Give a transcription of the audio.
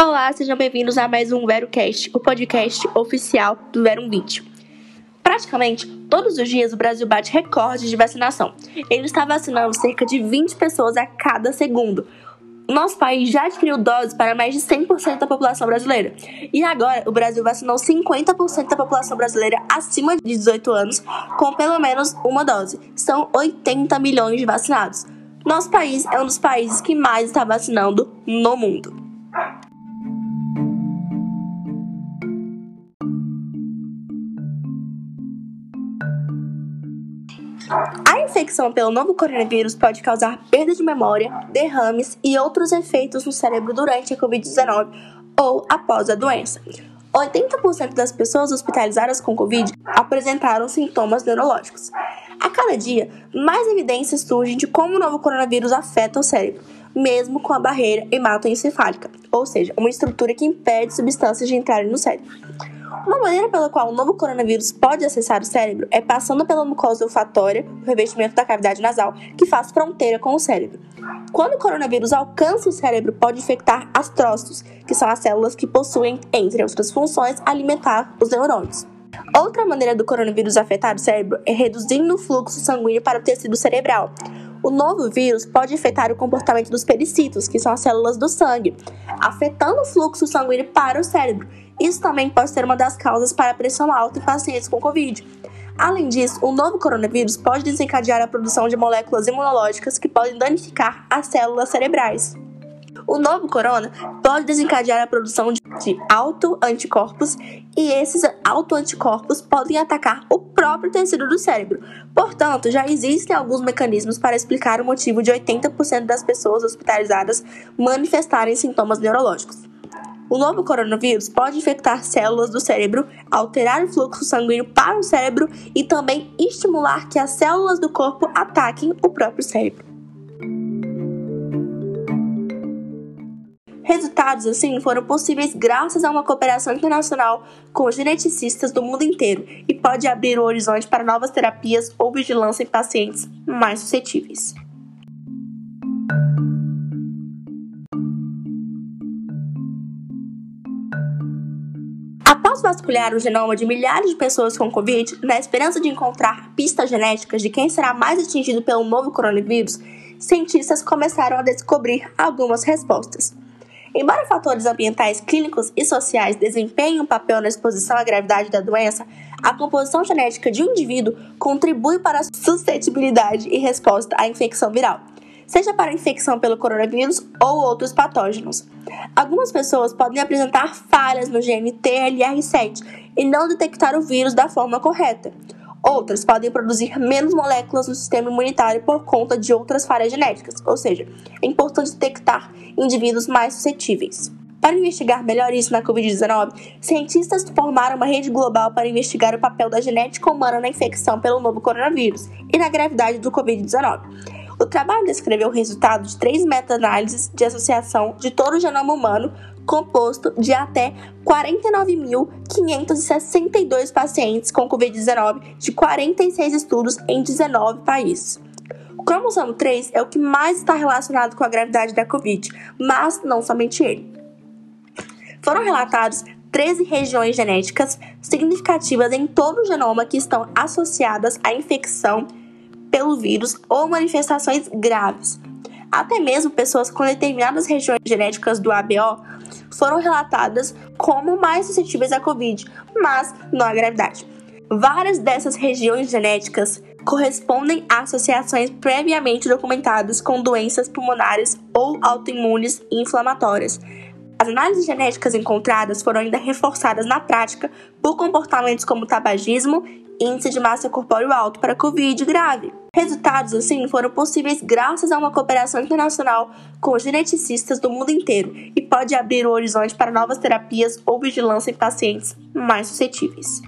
Olá, sejam bem-vindos a mais um VeroCast, o podcast oficial do Vero 20. Praticamente todos os dias o Brasil bate recordes de vacinação. Ele está vacinando cerca de 20 pessoas a cada segundo. Nosso país já adquiriu doses para mais de 100% da população brasileira. E agora o Brasil vacinou 50% da população brasileira acima de 18 anos com pelo menos uma dose. São 80 milhões de vacinados. Nosso país é um dos países que mais está vacinando no mundo. A infecção pelo novo coronavírus pode causar perda de memória, derrames e outros efeitos no cérebro durante a Covid-19 ou após a doença. 80% das pessoas hospitalizadas com Covid apresentaram sintomas neurológicos. A cada dia, mais evidências surgem de como o novo coronavírus afeta o cérebro, mesmo com a barreira hematoencefálica, ou seja, uma estrutura que impede substâncias de entrarem no cérebro. Uma maneira pela qual o novo coronavírus pode acessar o cérebro é passando pela mucosa olfatória, o revestimento da cavidade nasal, que faz fronteira com o cérebro. Quando o coronavírus alcança o cérebro, pode infectar astrócitos, que são as células que possuem, entre outras funções, alimentar os neurônios. Outra maneira do coronavírus afetar o cérebro é reduzindo o fluxo sanguíneo para o tecido cerebral. O novo vírus pode afetar o comportamento dos pericitos, que são as células do sangue, afetando o fluxo sanguíneo para o cérebro isso também pode ser uma das causas para a pressão alta em pacientes com Covid. Além disso, o novo coronavírus pode desencadear a produção de moléculas imunológicas que podem danificar as células cerebrais. O novo corona pode desencadear a produção de autoanticorpos e esses autoanticorpos podem atacar o próprio tecido do cérebro. Portanto, já existem alguns mecanismos para explicar o motivo de 80% das pessoas hospitalizadas manifestarem sintomas neurológicos. O novo coronavírus pode infectar células do cérebro, alterar o fluxo sanguíneo para o cérebro e também estimular que as células do corpo ataquem o próprio cérebro. Resultados assim foram possíveis graças a uma cooperação internacional com geneticistas do mundo inteiro e pode abrir o horizonte para novas terapias ou vigilância em pacientes mais suscetíveis. Após vasculhar o genoma de milhares de pessoas com Covid, na esperança de encontrar pistas genéticas de quem será mais atingido pelo novo coronavírus, cientistas começaram a descobrir algumas respostas. Embora fatores ambientais, clínicos e sociais desempenhem um papel na exposição à gravidade da doença, a composição genética de um indivíduo contribui para a suscetibilidade e resposta à infecção viral seja para infecção pelo coronavírus ou outros patógenos. Algumas pessoas podem apresentar falhas no gene TLR7 e não detectar o vírus da forma correta. Outras podem produzir menos moléculas no sistema imunitário por conta de outras falhas genéticas, ou seja, é importante detectar indivíduos mais suscetíveis. Para investigar melhor isso na Covid-19, cientistas formaram uma rede global para investigar o papel da genética humana na infecção pelo novo coronavírus e na gravidade do Covid-19. O trabalho descreveu o resultado de três meta-análises de associação de todo o genoma humano composto de até 49.562 pacientes com Covid-19 de 46 estudos em 19 países. O cromossomo 3 é o que mais está relacionado com a gravidade da Covid, mas não somente ele. Foram relatados 13 regiões genéticas significativas em todo o genoma que estão associadas à infecção pelo vírus ou manifestações graves. Até mesmo pessoas com determinadas regiões genéticas do ABO foram relatadas como mais suscetíveis à Covid, mas não à gravidade. Várias dessas regiões genéticas correspondem a associações previamente documentadas com doenças pulmonares ou autoimunes e inflamatórias. As análises genéticas encontradas foram ainda reforçadas na prática por comportamentos como tabagismo índice de massa corpóreo alto para Covid grave. Resultados assim foram possíveis graças a uma cooperação internacional com geneticistas do mundo inteiro e pode abrir o horizonte para novas terapias ou vigilância em pacientes mais suscetíveis.